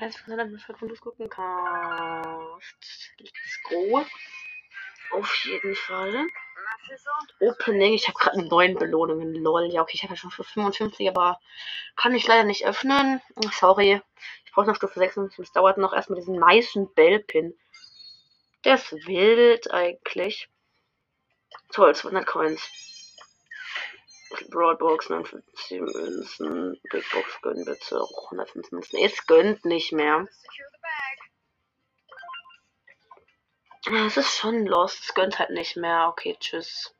Alles, du dann Bevölkerung gucken kannst. Let's go. Auf jeden Fall. Opening. Ich habe gerade eine neuen Belohnungen. Lol. Ja, okay, ich habe ja schon für 55, aber kann ich leider nicht öffnen. Sorry. Ich brauche noch Stufe 6 und es dauert noch erstmal diesen niceen Bellpin. Der ist wild eigentlich. Toll, 200 Coins. Broadbox, 59 Münzen. Big Box gönnen bitte. 105 Münzen. Es gönnt nicht mehr. Es ist schon lost. Es gönnt halt nicht mehr. Okay, tschüss.